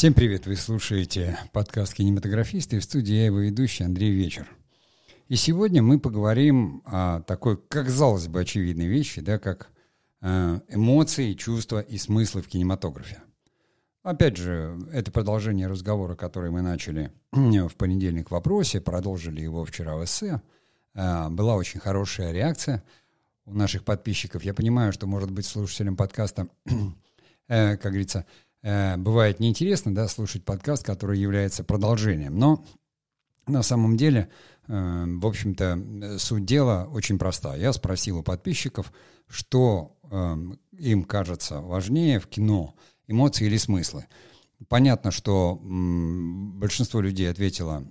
Всем привет! Вы слушаете подкаст «Кинематографисты» в студии я его ведущий Андрей Вечер. И сегодня мы поговорим о такой, казалось бы, очевидной вещи, да, как э, эмоции, чувства и смыслы в кинематографе. Опять же, это продолжение разговора, который мы начали в понедельник в вопросе, продолжили его вчера в эссе. Э, была очень хорошая реакция у наших подписчиков. Я понимаю, что, может быть, слушателям подкаста, э, как говорится, э, бывает неинтересно да, слушать подкаст, который является продолжением. Но на самом деле, э, в общем-то, суть дела очень проста. Я спросил у подписчиков, что э, им кажется важнее в кино, эмоции или смыслы. Понятно, что большинство людей ответило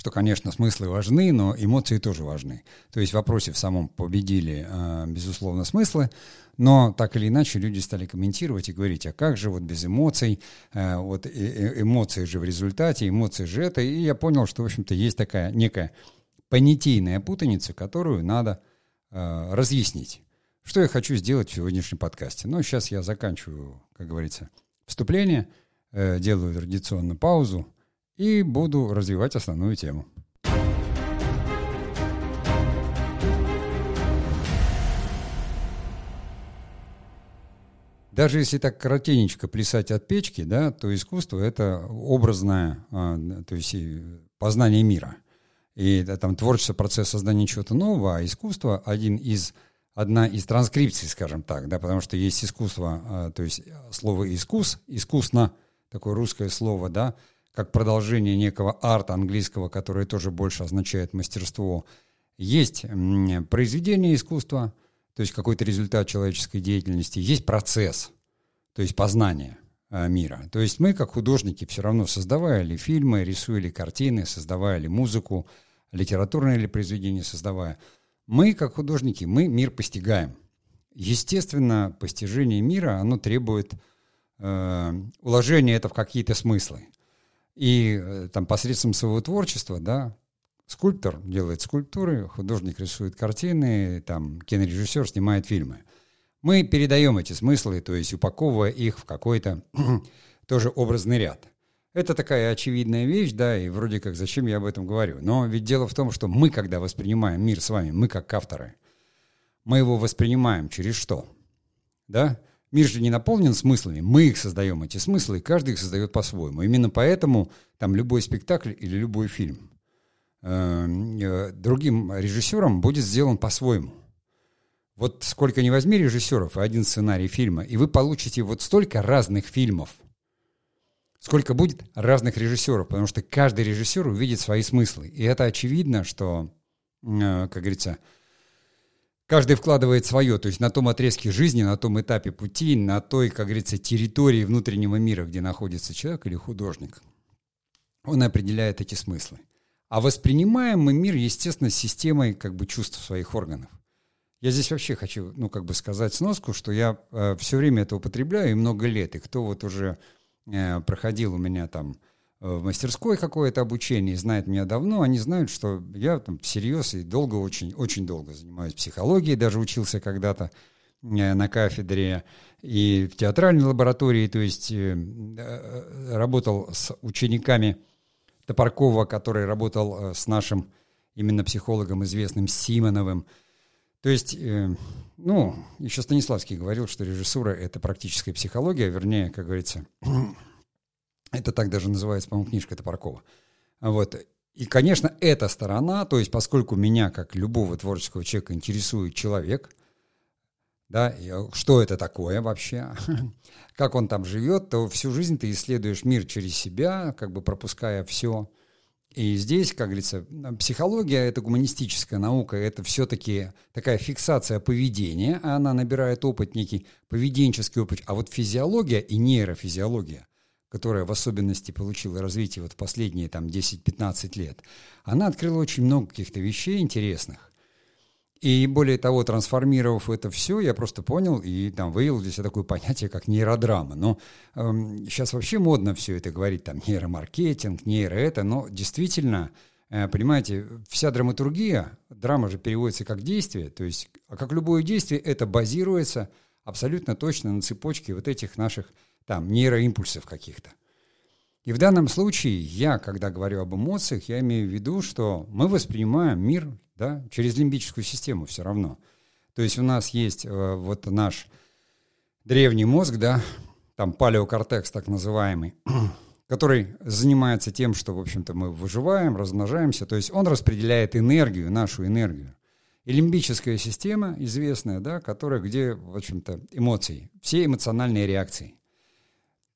что, конечно, смыслы важны, но эмоции тоже важны. То есть в вопросе в самом победили, э, безусловно, смыслы, но так или иначе люди стали комментировать и говорить, а как же вот без эмоций, э, вот эмоции же в результате, эмоции же это, и я понял, что, в общем-то, есть такая некая понятийная путаница, которую надо э, разъяснить. Что я хочу сделать в сегодняшнем подкасте? Ну, сейчас я заканчиваю, как говорится, вступление, делаю традиционную паузу, и буду развивать основную тему. Даже если так коротенечко плясать от печки, да, то искусство — это образное, а, то есть познание мира. И там творчество, процесс создания чего-то нового, а искусство — один из, одна из транскрипций, скажем так, да, потому что есть искусство, а, то есть слово «искус», «искусно», такое русское слово, да, как продолжение некого арта английского, которое тоже больше означает мастерство. Есть произведение искусства, то есть какой-то результат человеческой деятельности, есть процесс, то есть познание э, мира. То есть мы, как художники, все равно создавая ли фильмы, рисуя ли картины, создавая ли музыку, литературное ли произведение создавая, мы, как художники, мы мир постигаем. Естественно, постижение мира, оно требует э, уложения это в какие-то смыслы. И э, там посредством своего творчества, да, скульптор делает скульптуры, художник рисует картины, там кинорежиссер снимает фильмы. Мы передаем эти смыслы, то есть упаковывая их в какой-то тоже образный ряд. Это такая очевидная вещь, да, и вроде как зачем я об этом говорю. Но ведь дело в том, что мы, когда воспринимаем мир с вами, мы как авторы, мы его воспринимаем через что? Да? Мир же не наполнен смыслами, мы их создаем, эти смыслы, и каждый их создает по-своему. Именно поэтому там любой спектакль или любой фильм э, э, другим режиссером будет сделан по-своему. Вот сколько не возьми режиссеров и один сценарий фильма, и вы получите вот столько разных фильмов, сколько будет разных режиссеров, потому что каждый режиссер увидит свои смыслы. И это очевидно, что, э, как говорится, каждый вкладывает свое, то есть на том отрезке жизни, на том этапе пути, на той, как говорится, территории внутреннего мира, где находится человек или художник. Он определяет эти смыслы. А воспринимаем мы мир, естественно, системой как бы чувств своих органов. Я здесь вообще хочу, ну, как бы сказать сноску, что я э, все время это употребляю и много лет. И кто вот уже э, проходил у меня там в мастерской какое-то обучение, знает меня давно, они знают, что я там всерьез и долго, очень, очень долго занимаюсь психологией, даже учился когда-то э, на кафедре и в театральной лаборатории, то есть э, э, работал с учениками Топоркова, который работал с нашим именно психологом известным Симоновым. То есть, ну, еще Станиславский говорил, что режиссура — это практическая психология, вернее, как говорится, это так даже называется, по-моему, книжка Топоркова. Вот. И, конечно, эта сторона, то есть поскольку меня, как любого творческого человека, интересует человек, да, что это такое вообще, как он там живет, то всю жизнь ты исследуешь мир через себя, как бы пропуская все. И здесь, как говорится, психология — это гуманистическая наука, это все-таки такая фиксация поведения, а она набирает опыт, некий поведенческий опыт. А вот физиология и нейрофизиология которая в особенности получила развитие вот последние там 10-15 лет, она открыла очень много каких-то вещей интересных. И более того, трансформировав это все, я просто понял и там вывел для себя такое понятие, как нейродрама. Но эм, сейчас вообще модно все это говорить, там нейромаркетинг, нейро это, но действительно, э, понимаете, вся драматургия, драма же переводится как действие, то есть, а как любое действие, это базируется абсолютно точно на цепочке вот этих наших там нейроимпульсов каких-то. И в данном случае я, когда говорю об эмоциях, я имею в виду, что мы воспринимаем мир да, через лимбическую систему все равно. То есть у нас есть э, вот наш древний мозг, да, там палеокортекс так называемый, который занимается тем, что, в общем-то, мы выживаем, размножаемся, то есть он распределяет энергию, нашу энергию. И лимбическая система известная, да, которая, где, в общем-то, эмоции, все эмоциональные реакции.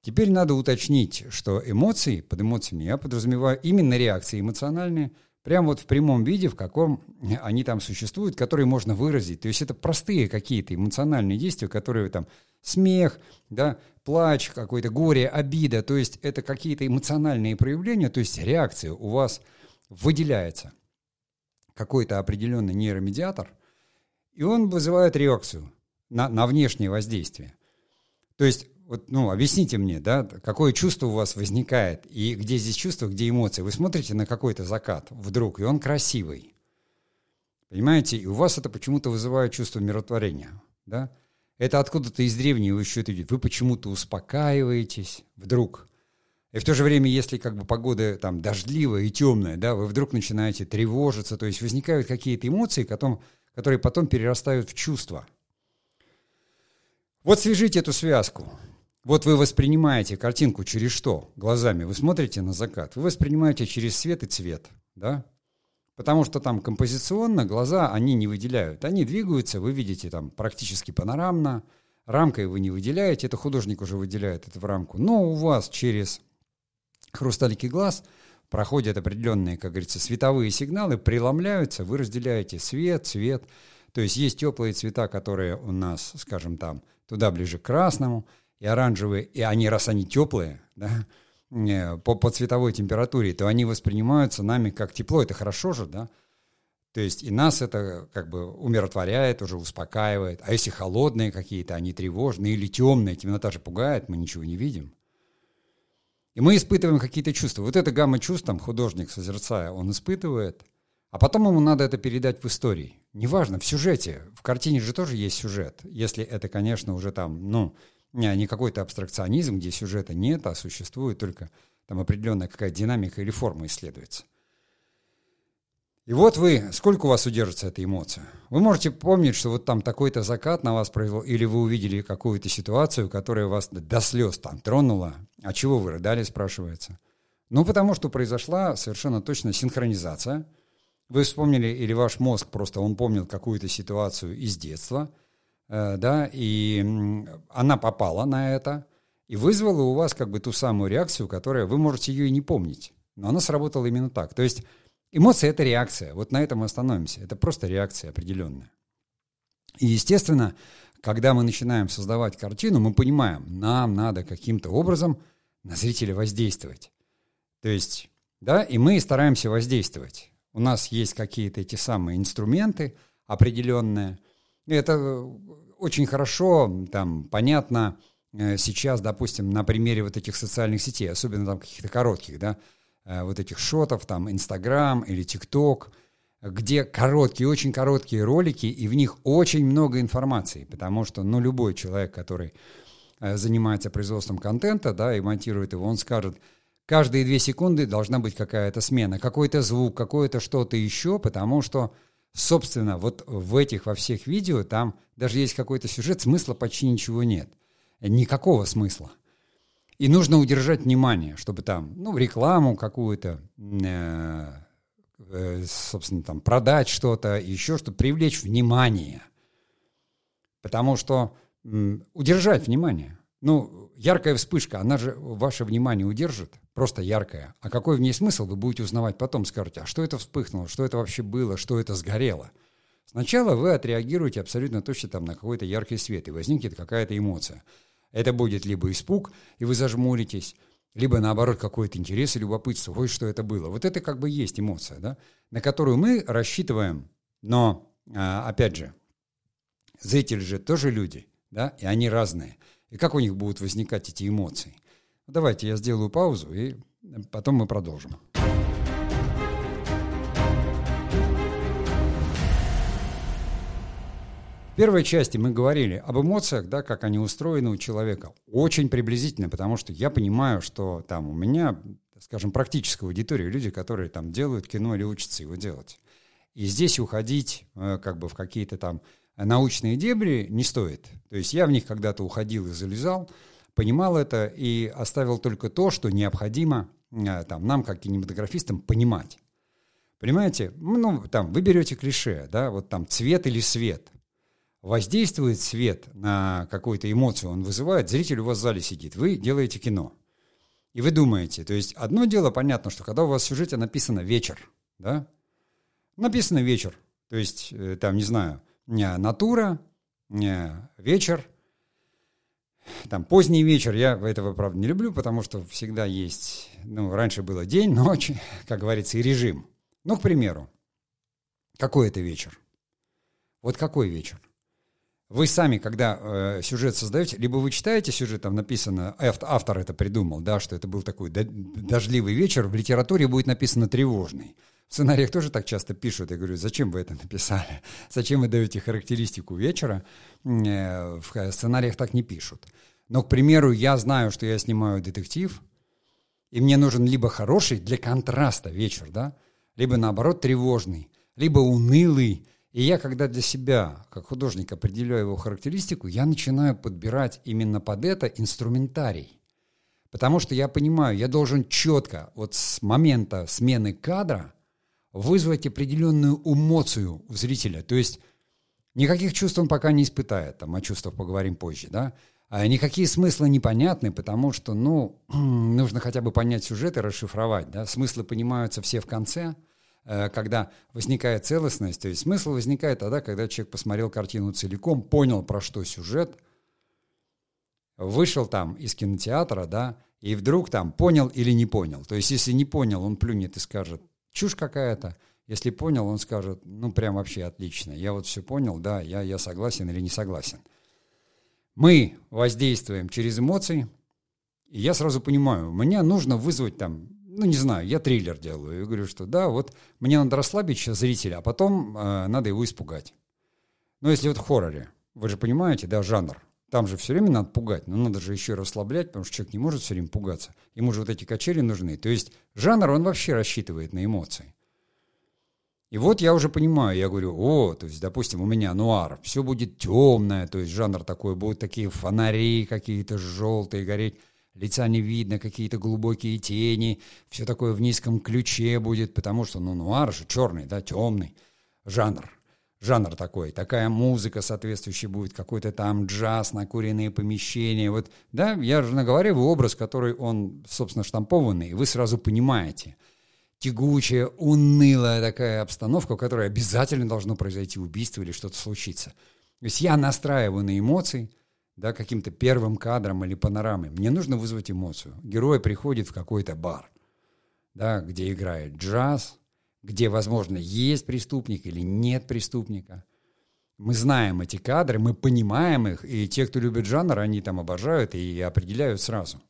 Теперь надо уточнить, что эмоции, под эмоциями я подразумеваю именно реакции эмоциональные, прямо вот в прямом виде, в каком они там существуют, которые можно выразить. То есть это простые какие-то эмоциональные действия, которые там смех, да, плач, какое-то горе, обида. То есть это какие-то эмоциональные проявления, то есть реакция у вас выделяется какой-то определенный нейромедиатор, и он вызывает реакцию на, на внешнее воздействие. То есть вот, ну, объясните мне, да, какое чувство у вас возникает, и где здесь чувство, где эмоции. Вы смотрите на какой-то закат вдруг, и он красивый. Понимаете? И у вас это почему-то вызывает чувство миротворения, да? Это откуда-то из древнего еще это идет. Вы почему-то успокаиваетесь вдруг. И в то же время, если как бы погода там дождливая и темная, да, вы вдруг начинаете тревожиться, то есть возникают какие-то эмоции, потом, которые потом перерастают в чувства. Вот свяжите эту связку. Вот вы воспринимаете картинку через что? Глазами. Вы смотрите на закат. Вы воспринимаете через свет и цвет, да? Потому что там композиционно глаза, они не выделяют. Они двигаются, вы видите там практически панорамно. Рамкой вы не выделяете, это художник уже выделяет это в рамку. Но у вас через хрусталики глаз проходят определенные, как говорится, световые сигналы, преломляются, вы разделяете свет, цвет. То есть есть теплые цвета, которые у нас, скажем там, туда ближе к красному – и оранжевые, и они, раз они теплые, да, по, по цветовой температуре, то они воспринимаются нами как тепло, это хорошо же, да? То есть и нас это как бы умиротворяет, уже успокаивает. А если холодные какие-то, они тревожные или темные, темнота же пугает, мы ничего не видим. И мы испытываем какие-то чувства. Вот это гамма чувств, там художник, созерцая, он испытывает, а потом ему надо это передать в истории. Неважно, в сюжете. В картине же тоже есть сюжет. Если это, конечно, уже там, ну, не какой-то абстракционизм, где сюжета нет, а существует только там определенная какая-то динамика или форма исследуется. И вот вы, сколько у вас удержится эта эмоция? Вы можете помнить, что вот там такой-то закат на вас произвел, или вы увидели какую-то ситуацию, которая вас до слез там тронула. А чего вы рыдали, спрашивается? Ну, потому что произошла совершенно точно синхронизация. Вы вспомнили, или ваш мозг просто, он помнил какую-то ситуацию из детства – да, и она попала на это и вызвала у вас как бы ту самую реакцию, которая, вы можете ее и не помнить, но она сработала именно так. То есть эмоция — это реакция, вот на этом мы остановимся, это просто реакция определенная. И, естественно, когда мы начинаем создавать картину, мы понимаем, нам надо каким-то образом на зрителя воздействовать. То есть, да, и мы стараемся воздействовать. У нас есть какие-то эти самые инструменты определенные. Это очень хорошо, там, понятно. Э, сейчас, допустим, на примере вот этих социальных сетей, особенно там каких-то коротких, да, э, вот этих шотов, там, Инстаграм или ТикТок, где короткие, очень короткие ролики, и в них очень много информации, потому что, ну, любой человек, который э, занимается производством контента, да, и монтирует его, он скажет, каждые две секунды должна быть какая-то смена, какой-то звук, какое-то что-то еще, потому что Собственно, вот в этих, во всех видео, там даже есть какой-то сюжет, смысла почти ничего нет. Никакого смысла. И нужно удержать внимание, чтобы там, ну, рекламу какую-то, э, э, собственно, там, продать что-то, еще что-то, привлечь внимание. Потому что э, удержать внимание. Ну, яркая вспышка, она же ваше внимание удержит просто яркая. А какой в ней смысл, вы будете узнавать потом, скажете, а что это вспыхнуло, что это вообще было, что это сгорело. Сначала вы отреагируете абсолютно точно там на какой-то яркий свет, и возникнет какая-то эмоция. Это будет либо испуг, и вы зажмуритесь, либо наоборот какой-то интерес и любопытство, ой, что это было. Вот это как бы есть эмоция, да, на которую мы рассчитываем, но, а, опять же, зрители же тоже люди, да, и они разные. И как у них будут возникать эти эмоции? Давайте я сделаю паузу, и потом мы продолжим. В первой части мы говорили об эмоциях, да, как они устроены у человека. Очень приблизительно, потому что я понимаю, что там у меня, скажем, практическая аудитория, люди, которые там делают кино или учатся его делать. И здесь уходить э, как бы в какие-то там научные дебри не стоит. То есть я в них когда-то уходил и залезал, понимал это и оставил только то, что необходимо э, там, нам, как кинематографистам, понимать. Понимаете? Ну, там, вы берете клише, да, вот там цвет или свет воздействует свет на какую-то эмоцию, он вызывает, зритель у вас в зале сидит, вы делаете кино. И вы думаете, то есть одно дело, понятно, что когда у вас в сюжете написано «вечер», да, написано «вечер», то есть э, там, не знаю, натура, не вечер, там поздний вечер, я этого, правда, не люблю, потому что всегда есть, ну, раньше было день, ночь, как говорится, и режим. Ну, к примеру, какой это вечер? Вот какой вечер? Вы сами, когда э, сюжет создаете, либо вы читаете сюжет, там написано, автор это придумал, да, что это был такой дождливый вечер, в литературе будет написано тревожный. В сценариях тоже так часто пишут. Я говорю, зачем вы это написали? Зачем вы даете характеристику вечера? Э, в сценариях так не пишут. Но, к примеру, я знаю, что я снимаю детектив, и мне нужен либо хороший для контраста вечер, да, либо наоборот тревожный, либо унылый, и я, когда для себя, как художник, определяю его характеристику, я начинаю подбирать именно под это инструментарий. Потому что я понимаю, я должен четко, вот с момента смены кадра, вызвать определенную эмоцию у зрителя. То есть никаких чувств он пока не испытает, там, о чувствах поговорим позже, да. А никакие смыслы непонятны, потому что, ну, нужно хотя бы понять сюжет и расшифровать, да. Смыслы понимаются все в конце – Э, когда возникает целостность, то есть смысл возникает тогда, когда человек посмотрел картину целиком, понял, про что сюжет, вышел там из кинотеатра, да, и вдруг там понял или не понял. То есть если не понял, он плюнет и скажет, чушь какая-то. Если понял, он скажет, ну прям вообще отлично, я вот все понял, да, я, я согласен или не согласен. Мы воздействуем через эмоции, и я сразу понимаю, мне нужно вызвать там ну, не знаю, я триллер делаю. И говорю, что да, вот мне надо расслабить зрителя, а потом э, надо его испугать. Но если вот в хорроре, вы же понимаете, да, жанр, там же все время надо пугать, но надо же еще расслаблять, потому что человек не может все время пугаться. Ему же вот эти качели нужны. То есть жанр, он вообще рассчитывает на эмоции. И вот я уже понимаю, я говорю, о, то есть, допустим, у меня нуар, все будет темное, то есть жанр такой, будут такие фонари какие-то желтые гореть лица не видно, какие-то глубокие тени, все такое в низком ключе будет, потому что, ну, нуар же черный, да, темный жанр. Жанр такой, такая музыка соответствующая будет, какой-то там джаз, накуренные помещения. Вот, да, я же наговариваю образ, который он, собственно, штампованный, и вы сразу понимаете. Тягучая, унылая такая обстановка, в которой обязательно должно произойти убийство или что-то случиться. То есть я настраиваю на эмоции – да, каким-то первым кадром или панорамой. Мне нужно вызвать эмоцию. Герой приходит в какой-то бар, да, где играет джаз, где, возможно, есть преступник или нет преступника. Мы знаем эти кадры, мы понимаем их, и те, кто любит жанр, они там обожают и определяют сразу.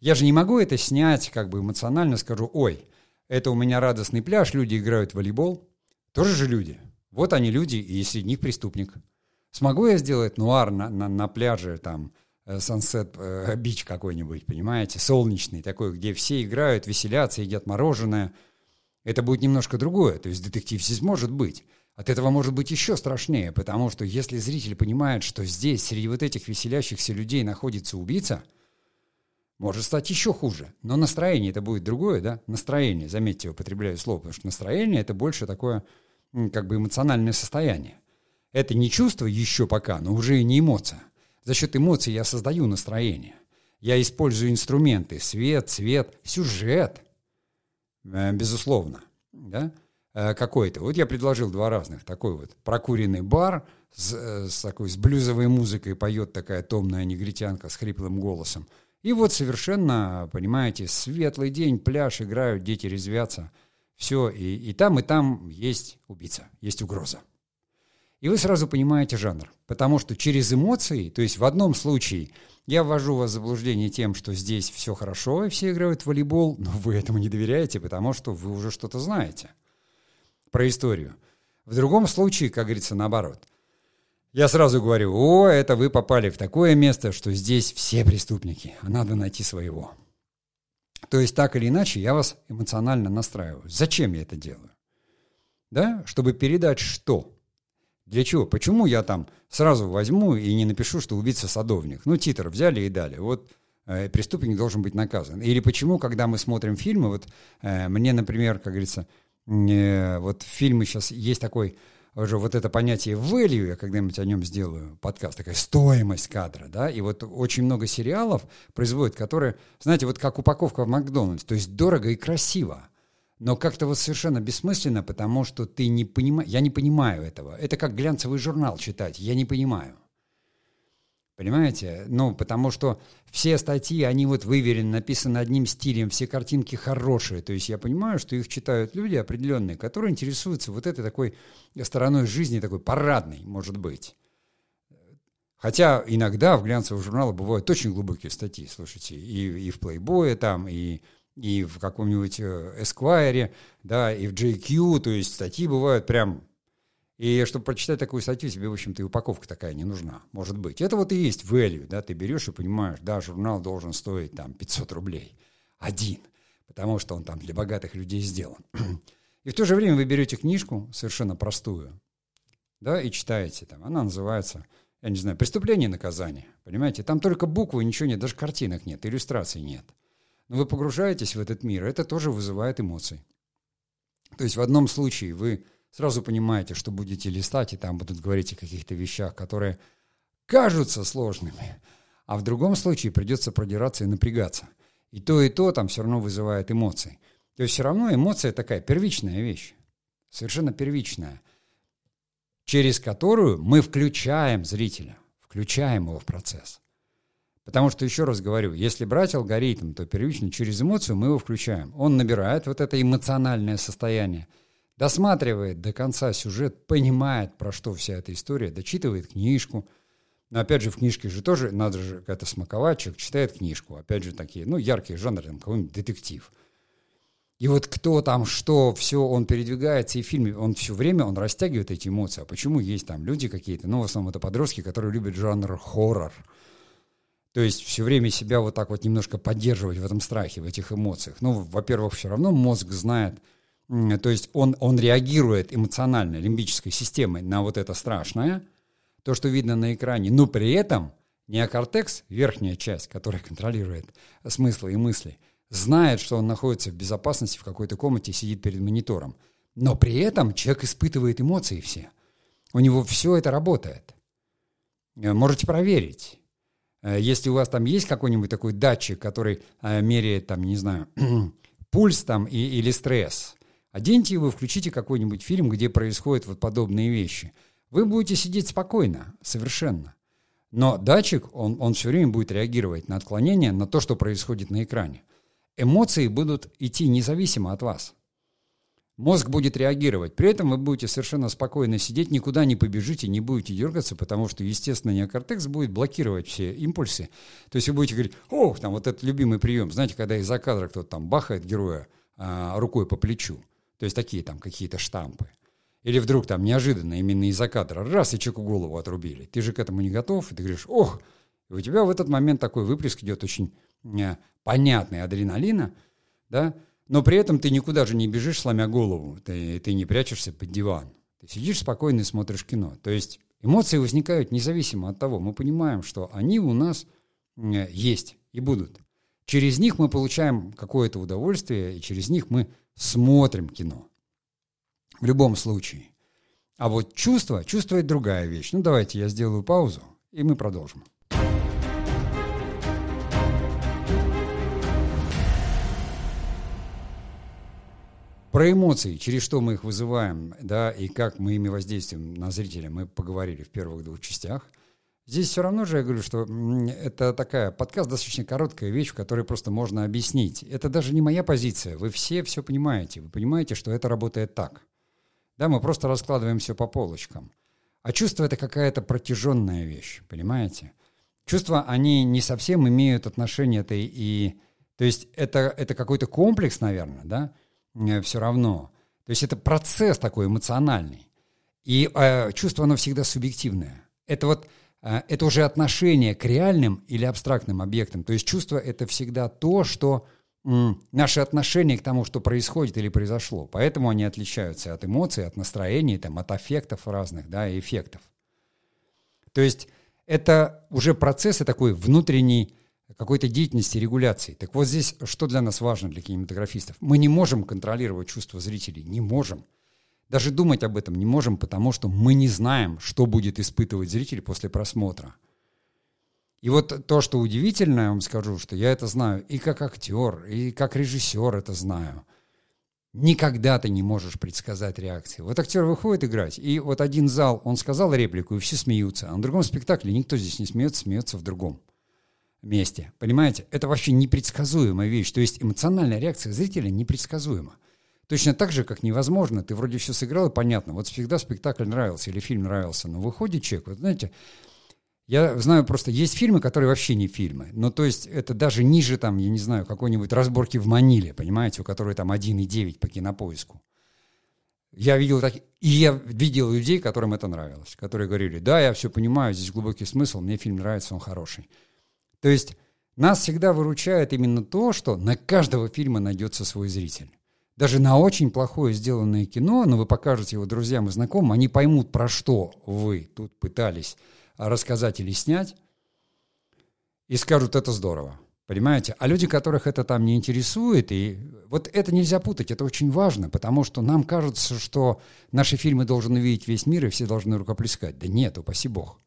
Я же не могу это снять как бы эмоционально, скажу, ой, это у меня радостный пляж, люди играют в волейбол. Тоже же люди. Вот они люди, и среди них преступник. Смогу я сделать нуар на, на, на пляже, там, Сансет э, Бич какой-нибудь, понимаете, солнечный такой, где все играют, веселятся, едят мороженое. Это будет немножко другое. То есть детектив здесь может быть. От этого может быть еще страшнее, потому что если зритель понимает, что здесь, среди вот этих веселящихся людей находится убийца, может стать еще хуже. Но настроение это будет другое, да? Настроение, заметьте, я употребляю слово, потому что настроение это больше такое как бы эмоциональное состояние. Это не чувство еще пока, но уже и не эмоция. За счет эмоций я создаю настроение. Я использую инструменты, свет, цвет, сюжет, безусловно, да, э, какой-то. Вот я предложил два разных. Такой вот прокуренный бар с, э, с такой с блюзовой музыкой поет такая томная негритянка с хриплым голосом. И вот совершенно, понимаете, светлый день, пляж, играют, дети резвятся. Все, и, и там, и там есть убийца, есть угроза. И вы сразу понимаете жанр. Потому что через эмоции, то есть в одном случае я ввожу вас в заблуждение тем, что здесь все хорошо, и все играют в волейбол, но вы этому не доверяете, потому что вы уже что-то знаете про историю. В другом случае, как говорится, наоборот. я сразу говорю, о, это вы попали в такое место, что здесь все преступники, а надо найти своего. То есть так или иначе я вас эмоционально настраиваю. Зачем я это делаю? Да, чтобы передать что? Для чего? Почему я там сразу возьму и не напишу, что убийца садовник? Ну, титр взяли и дали. Вот э, преступник должен быть наказан. Или почему, когда мы смотрим фильмы, вот э, мне, например, как говорится, э, вот фильмы сейчас есть такой уже вот это понятие value, я когда-нибудь о нем сделаю подкаст, такая стоимость кадра, да, и вот очень много сериалов производят, которые, знаете, вот как упаковка в Макдональдс, то есть дорого и красиво, но как-то вот совершенно бессмысленно, потому что ты не понимаешь, я не понимаю этого. Это как глянцевый журнал читать, я не понимаю. Понимаете? Ну, потому что все статьи, они вот выверены, написаны одним стилем, все картинки хорошие. То есть я понимаю, что их читают люди определенные, которые интересуются вот этой такой стороной жизни, такой парадной, может быть. Хотя иногда в глянцевых журналах бывают очень глубокие статьи, слушайте, и, и в Playboy там, и, и в каком-нибудь э, Esquire, да, и в JQ, то есть статьи бывают прям и чтобы прочитать такую статью, тебе, в общем-то, и упаковка такая не нужна, может быть. Это вот и есть value, да, ты берешь и понимаешь, да, журнал должен стоить там 500 рублей. Один. Потому что он там для богатых людей сделан. И в то же время вы берете книжку совершенно простую, да, и читаете там. Она называется, я не знаю, «Преступление и наказание». Понимаете? Там только буквы, ничего нет, даже картинок нет, иллюстраций нет. Но вы погружаетесь в этот мир, это тоже вызывает эмоции. То есть в одном случае вы сразу понимаете, что будете листать, и там будут говорить о каких-то вещах, которые кажутся сложными, а в другом случае придется продираться и напрягаться. И то, и то там все равно вызывает эмоции. То есть все равно эмоция такая первичная вещь, совершенно первичная, через которую мы включаем зрителя, включаем его в процесс. Потому что, еще раз говорю, если брать алгоритм, то первично через эмоцию мы его включаем. Он набирает вот это эмоциональное состояние – досматривает до конца сюжет, понимает, про что вся эта история, дочитывает книжку. Но опять же, в книжке же тоже надо же как-то смаковать, человек читает книжку. Опять же, такие, ну, яркие жанры, там, какой-нибудь детектив. И вот кто там, что, все, он передвигается, и в фильме он все время, он растягивает эти эмоции. А почему есть там люди какие-то, ну, в основном это подростки, которые любят жанр хоррор. То есть все время себя вот так вот немножко поддерживать в этом страхе, в этих эмоциях. Ну, во-первых, все равно мозг знает, то есть он, он реагирует эмоционально, лимбической системой на вот это страшное, то, что видно на экране, но при этом неокортекс, верхняя часть, которая контролирует смыслы и мысли, знает, что он находится в безопасности в какой-то комнате, сидит перед монитором. Но при этом человек испытывает эмоции все. У него все это работает. Э, можете проверить. Э, если у вас там есть какой-нибудь такой датчик, который э, меряет, там, не знаю, пульс там и, или стресс, Оденьте его, включите какой-нибудь фильм, где происходят вот подобные вещи. Вы будете сидеть спокойно, совершенно. Но датчик, он, он все время будет реагировать на отклонение, на то, что происходит на экране. Эмоции будут идти независимо от вас. Мозг будет реагировать. При этом вы будете совершенно спокойно сидеть, никуда не побежите, не будете дергаться, потому что, естественно, неокортекс будет блокировать все импульсы. То есть вы будете говорить, ох, там вот этот любимый прием. Знаете, когда из-за кадра кто-то там бахает героя а, рукой по плечу. То есть такие там какие-то штампы. Или вдруг там неожиданно именно из-за кадра раз и человеку голову отрубили. Ты же к этому не готов, и ты говоришь, ох, и у тебя в этот момент такой выплеск идет очень э, понятный адреналина, да, но при этом ты никуда же не бежишь, сломя голову, ты, ты не прячешься под диван. Ты сидишь спокойно и смотришь кино. То есть эмоции возникают независимо от того. Мы понимаем, что они у нас есть и будут. Через них мы получаем какое-то удовольствие, и через них мы смотрим кино. В любом случае. А вот чувство, чувство – это другая вещь. Ну, давайте я сделаю паузу, и мы продолжим. Про эмоции, через что мы их вызываем, да, и как мы ими воздействуем на зрителя, мы поговорили в первых двух частях – Здесь все равно же я говорю, что это такая подкаст достаточно короткая вещь, в которой просто можно объяснить. Это даже не моя позиция. Вы все все понимаете. Вы понимаете, что это работает так. Да, мы просто раскладываем все по полочкам. А чувство это какая-то протяженная вещь, понимаете? Чувства, они не совсем имеют отношение это и... То есть это, это какой-то комплекс, наверное, да, все равно. То есть это процесс такой эмоциональный. И э, чувство, оно всегда субъективное это вот э, это уже отношение к реальным или абстрактным объектам. То есть чувство — это всегда то, что наше отношение к тому, что происходит или произошло. Поэтому они отличаются от эмоций, от настроений, там, от аффектов разных, да, эффектов. То есть это уже процессы такой внутренней какой-то деятельности регуляции. Так вот здесь что для нас важно, для кинематографистов? Мы не можем контролировать чувства зрителей, не можем. Даже думать об этом не можем, потому что мы не знаем, что будет испытывать зритель после просмотра. И вот то, что удивительно, я вам скажу, что я это знаю и как актер, и как режиссер это знаю. Никогда ты не можешь предсказать реакции. Вот актер выходит играть, и вот один зал, он сказал реплику, и все смеются. А на другом спектакле никто здесь не смеется, смеется в другом месте. Понимаете? Это вообще непредсказуемая вещь. То есть эмоциональная реакция зрителя непредсказуема. Точно так же, как невозможно. Ты вроде все сыграл, и понятно. Вот всегда спектакль нравился или фильм нравился, но выходит человек, вот знаете, я знаю просто, есть фильмы, которые вообще не фильмы. Ну, то есть это даже ниже, там, я не знаю, какой-нибудь разборки в Маниле, понимаете, у которой там 1,9 по кинопоиску. Я видел так, и я видел людей, которым это нравилось, которые говорили, да, я все понимаю, здесь глубокий смысл, мне фильм нравится, он хороший. То есть нас всегда выручает именно то, что на каждого фильма найдется свой зритель. Даже на очень плохое сделанное кино, но вы покажете его друзьям и знакомым, они поймут, про что вы тут пытались рассказать или снять, и скажут, это здорово. Понимаете? А люди, которых это там не интересует, и вот это нельзя путать, это очень важно, потому что нам кажется, что наши фильмы должен увидеть весь мир, и все должны рукоплескать. Да нет, упаси бог.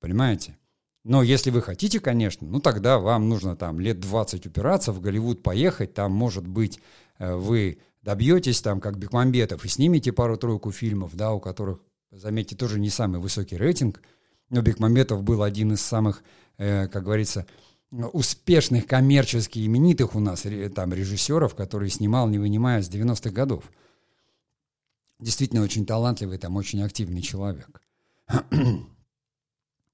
Понимаете? Но если вы хотите, конечно, ну тогда вам нужно там лет 20 упираться, в Голливуд поехать, там, может быть, э, вы добьетесь там, как Бекмамбетов, и снимете пару-тройку фильмов, да, у которых, заметьте, тоже не самый высокий рейтинг – но Бекмамбетов был один из самых, э, как говорится, успешных, коммерчески именитых у нас там режиссеров, который снимал, не вынимая, с 90-х годов. Действительно очень талантливый, там очень активный человек.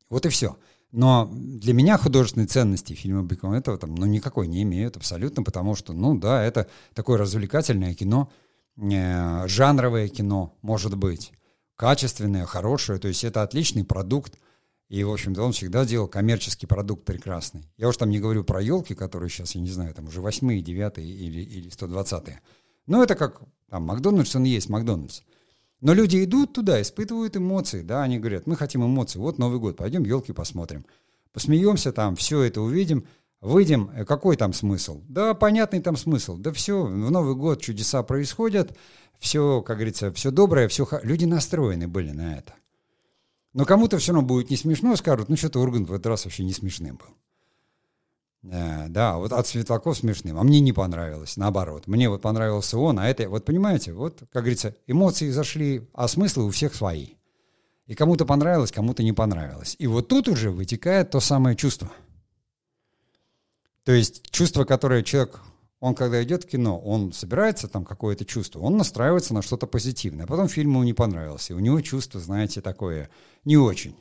вот и все. Но для меня художественной ценности фильма Бекмамбетова там, ну, никакой не имеют абсолютно, потому что, ну да, это такое развлекательное кино, э, жанровое кино, может быть, качественное, хорошее, то есть это отличный продукт, и, в общем-то, он всегда делал коммерческий продукт прекрасный. Я уж там не говорю про елки, которые сейчас, я не знаю, там уже восьмые, девятые или, или 120-е. Но это как там Макдональдс, он есть Макдональдс. Но люди идут туда, испытывают эмоции, да, они говорят, мы хотим эмоции, вот Новый год, пойдем елки посмотрим. Посмеемся там, все это увидим, выйдем, э, какой там смысл? Да, понятный там смысл, да все, в Новый год чудеса происходят, все, как говорится, все доброе, все... Люди настроены были на это. Но кому-то все равно будет не смешно, скажут, ну что-то Ургант в этот раз вообще не смешным был. Э, да, вот от Светлаков смешным, а мне не понравилось, наоборот. Мне вот понравился он, а это, вот понимаете, вот, как говорится, эмоции зашли, а смыслы у всех свои. И кому-то понравилось, кому-то не понравилось. И вот тут уже вытекает то самое чувство. То есть чувство, которое человек он, когда идет в кино, он собирается там какое-то чувство, он настраивается на что-то позитивное. А потом фильм ему не понравился. И у него чувство, знаете, такое не очень.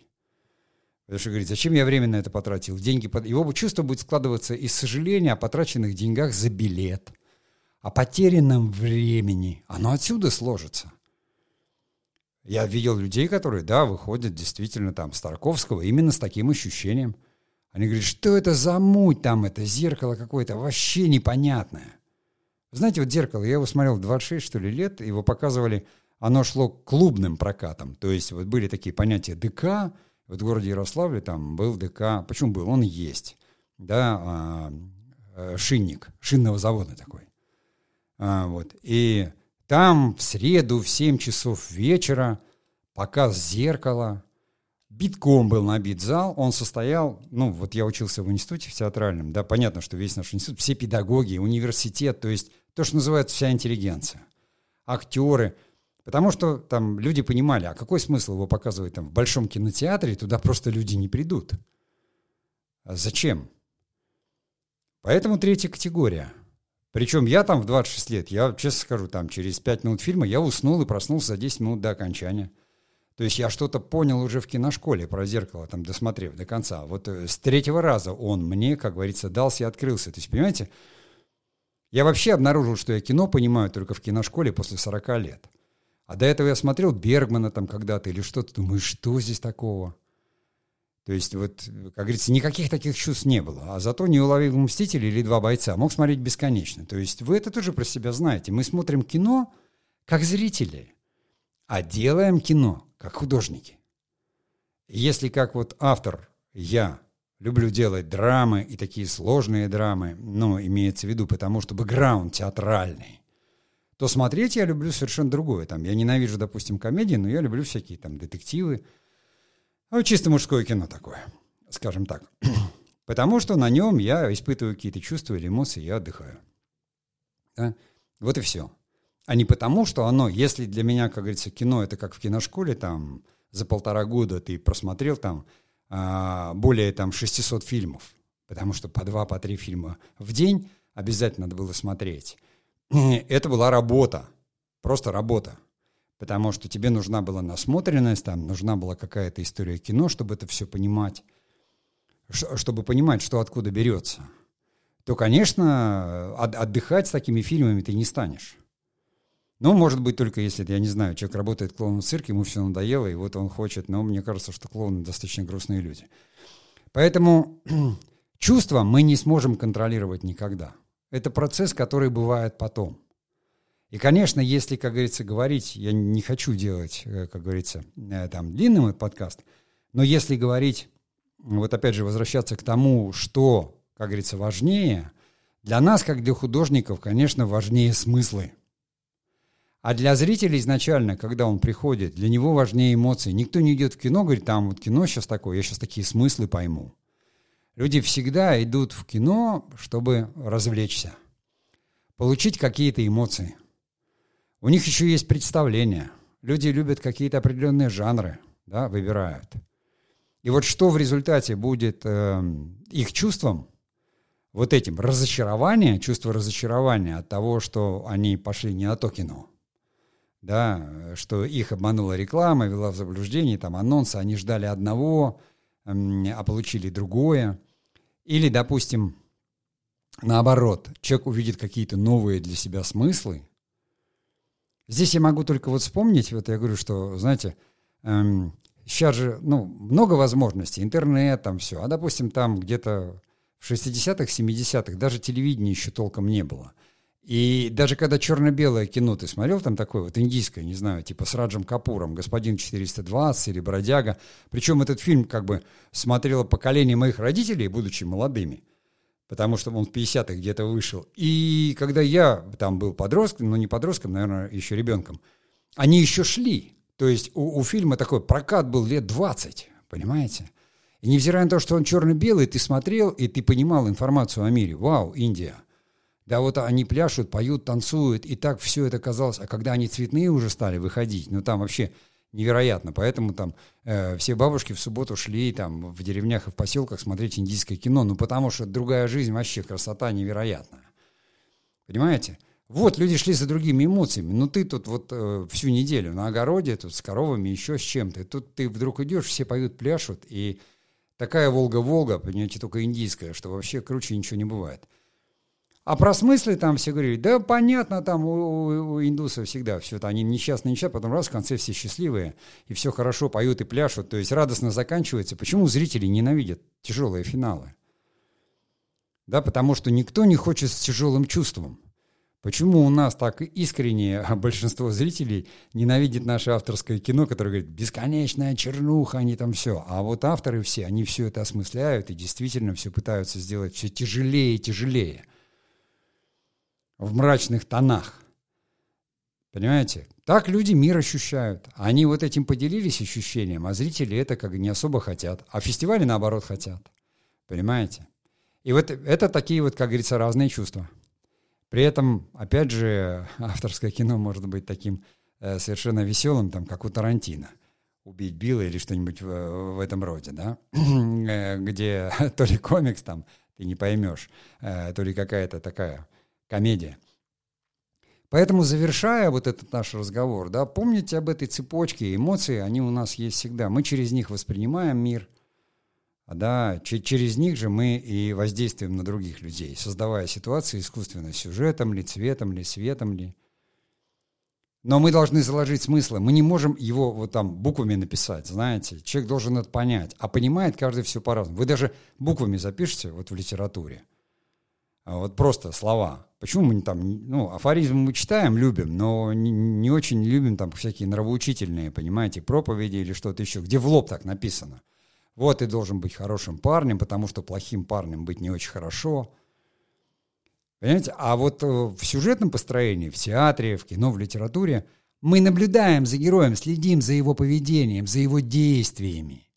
Потому что говорит, зачем я время на это потратил? Деньги под... Его чувство будет складываться из сожаления о потраченных деньгах за билет, о потерянном времени. Оно отсюда сложится. Я видел людей, которые, да, выходят действительно там с Тарковского именно с таким ощущением – они говорят, что это за муть там, это зеркало какое-то, вообще непонятное. знаете, вот зеркало, я его смотрел 26, что ли, лет, его показывали, оно шло клубным прокатом. То есть вот были такие понятия ДК, в городе Ярославле там был ДК, почему был, он есть, да, а, а, шинник, шинного завода такой. А, вот, и там в среду в 7 часов вечера показ зеркала, битком был набит зал, он состоял, ну, вот я учился в институте в театральном, да, понятно, что весь наш институт, все педагоги, университет, то есть то, что называется вся интеллигенция, актеры, потому что там люди понимали, а какой смысл его показывать там в большом кинотеатре, туда просто люди не придут. А зачем? Поэтому третья категория. Причем я там в 26 лет, я честно скажу, там через 5 минут фильма я уснул и проснулся за 10 минут до окончания. То есть я что-то понял уже в киношколе про зеркало, там досмотрев до конца. Вот э, с третьего раза он мне, как говорится, дался и открылся. То есть, понимаете, я вообще обнаружил, что я кино понимаю только в киношколе после 40 лет. А до этого я смотрел Бергмана там когда-то или что-то. Думаю, что здесь такого? То есть, вот, как говорится, никаких таких чувств не было. А зато «Неуловимый мститель» или «Два бойца» мог смотреть бесконечно. То есть вы это тоже про себя знаете. Мы смотрим кино как зрители, а делаем кино как художники. Если как вот автор, я люблю делать драмы и такие сложные драмы, ну, имеется в виду, потому что бэкграунд театральный, то смотреть я люблю совершенно другое. Там, я ненавижу, допустим, комедии, но я люблю всякие там детективы. Ну, чисто мужское кино такое, скажем так. Потому что на нем я испытываю какие-то чувства или эмоции, я отдыхаю. Да? Вот и все. А не потому, что оно, если для меня, как говорится, кино это как в киношколе, там за полтора года ты просмотрел там а, более там 600 фильмов, потому что по два, по три фильма в день обязательно надо было смотреть. Это была работа, просто работа, потому что тебе нужна была насмотренность, там нужна была какая-то история кино, чтобы это все понимать, чтобы понимать, что откуда берется. То, конечно, отдыхать с такими фильмами ты не станешь. Ну, может быть, только если, я не знаю, человек работает клоуном в цирке, ему все надоело, и вот он хочет, но мне кажется, что клоуны достаточно грустные люди. Поэтому чувства мы не сможем контролировать никогда. Это процесс, который бывает потом. И, конечно, если, как говорится, говорить, я не хочу делать, э, как говорится, э, там длинным этот подкаст, но если говорить, вот опять же, возвращаться к тому, что, как говорится, важнее, для нас, как для художников, конечно, важнее смыслы – а для зрителя изначально, когда он приходит, для него важнее эмоции. Никто не идет в кино, говорит, там вот кино сейчас такое, я сейчас такие смыслы пойму. Люди всегда идут в кино, чтобы развлечься, получить какие-то эмоции. У них еще есть представления. Люди любят какие-то определенные жанры, да, выбирают. И вот что в результате будет э, их чувством, вот этим разочарование, чувство разочарования от того, что они пошли не на то кино – да, что их обманула реклама, вела в заблуждение, там анонсы, они ждали одного, а получили другое. Или, допустим, наоборот, человек увидит какие-то новые для себя смыслы. Здесь я могу только вот вспомнить, вот я говорю, что, знаете, эм, сейчас же, ну, много возможностей, интернет, там все, а, допустим, там где-то в 60-х, 70-х даже телевидения еще толком не было – и даже когда черно-белое кино ты смотрел, там такое вот индийское, не знаю, типа с Раджем Капуром, «Господин 420» или «Бродяга». Причем этот фильм как бы смотрело поколение моих родителей, будучи молодыми, потому что он в 50-х где-то вышел. И когда я там был подростком, ну не подростком, наверное, еще ребенком, они еще шли. То есть у, у фильма такой прокат был лет 20, понимаете? И невзирая на то, что он черно-белый, ты смотрел, и ты понимал информацию о мире. Вау, Индия – да вот они пляшут, поют, танцуют, и так все это казалось. А когда они цветные уже стали выходить, ну там вообще невероятно. Поэтому там э, все бабушки в субботу шли там в деревнях и в поселках смотреть индийское кино. Ну потому что другая жизнь, вообще красота невероятная. Понимаете? Вот, люди шли за другими эмоциями. Ну, ты тут вот э, всю неделю на огороде, тут с коровами, еще с чем-то. Тут ты вдруг идешь, все поют, пляшут, и такая Волга-Волга, понимаете, только индийская, что вообще круче ничего не бывает. А про смыслы там все говорили, да понятно, там у, у, у индусов всегда все это, они несчастные, несчастные, потом раз в конце все счастливые, и все хорошо, поют и пляшут, то есть радостно заканчивается. Почему зрители ненавидят тяжелые финалы? Да, потому что никто не хочет с тяжелым чувством. Почему у нас так искренне а большинство зрителей ненавидит наше авторское кино, которое говорит, бесконечная чернуха, они там все. А вот авторы все, они все это осмысляют и действительно все пытаются сделать все тяжелее и тяжелее в мрачных тонах. Понимаете? Так люди мир ощущают. Они вот этим поделились ощущением, а зрители это как не особо хотят. А фестивали наоборот хотят. Понимаете? И вот это такие вот, как говорится, разные чувства. При этом, опять же, авторское кино может быть таким э, совершенно веселым, там, как у Тарантино. «Убить Билла» или что-нибудь в, в этом роде, да? Э, где то ли комикс там, ты не поймешь, э, то ли какая-то такая комедия. Поэтому, завершая вот этот наш разговор, да, помните об этой цепочке эмоций, они у нас есть всегда. Мы через них воспринимаем мир, а да, через них же мы и воздействуем на других людей, создавая ситуации искусственно, сюжетом ли, цветом ли, светом ли. Но мы должны заложить смыслы. Мы не можем его вот там буквами написать, знаете. Человек должен это понять. А понимает каждый все по-разному. Вы даже буквами запишете вот в литературе. А вот просто слова. Почему мы там, ну, афоризмы мы читаем, любим, но не, не очень любим там всякие нравоучительные, понимаете, проповеди или что-то еще, где в лоб так написано. Вот ты должен быть хорошим парнем, потому что плохим парнем быть не очень хорошо. Понимаете? А вот э, в сюжетном построении, в театре, в кино, в литературе мы наблюдаем за героем, следим за его поведением, за его действиями.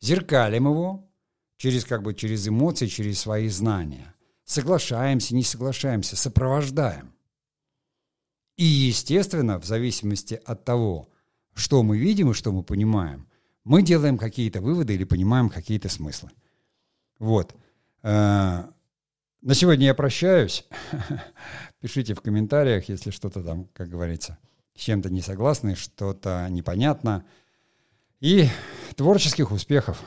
Зеркалим его через, как бы, через эмоции, через свои знания. Соглашаемся, не соглашаемся, сопровождаем. И, естественно, в зависимости от того, что мы видим и что мы понимаем, мы делаем какие-то выводы или понимаем какие-то смыслы. Вот. Э, на сегодня я прощаюсь. Пишите в комментариях, если что-то там, как говорится, с чем-то не согласны, что-то непонятно. И творческих успехов!